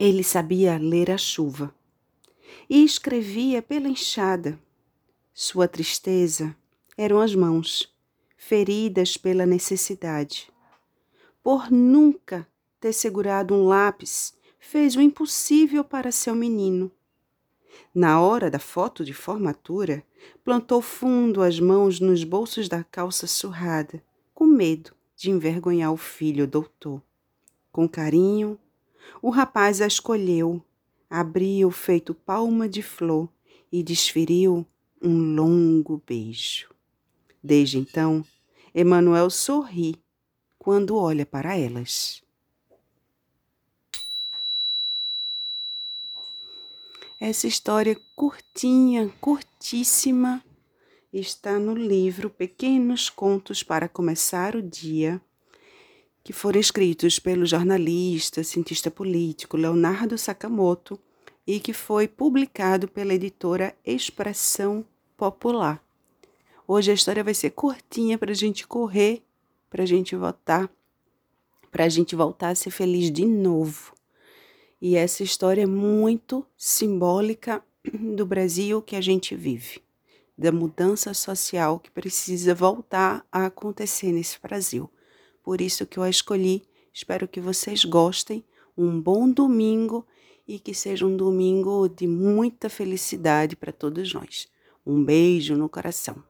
Ele sabia ler a chuva e escrevia pela enxada. Sua tristeza eram as mãos, feridas pela necessidade. Por nunca ter segurado um lápis, fez o impossível para seu menino. Na hora da foto de formatura, plantou fundo as mãos nos bolsos da calça surrada, com medo de envergonhar o filho doutor. Com carinho, o rapaz a escolheu, abriu feito palma de flor e desferiu um longo beijo. Desde então, Emanuel sorri quando olha para elas. Essa história curtinha, curtíssima, está no livro Pequenos Contos para Começar o Dia que foram escritos pelo jornalista, cientista político Leonardo Sakamoto e que foi publicado pela editora Expressão Popular. Hoje a história vai ser curtinha para a gente correr, para a gente voltar, para a gente voltar a ser feliz de novo. E essa história é muito simbólica do Brasil que a gente vive, da mudança social que precisa voltar a acontecer nesse Brasil por isso que eu a escolhi. Espero que vocês gostem. Um bom domingo e que seja um domingo de muita felicidade para todos nós. Um beijo no coração.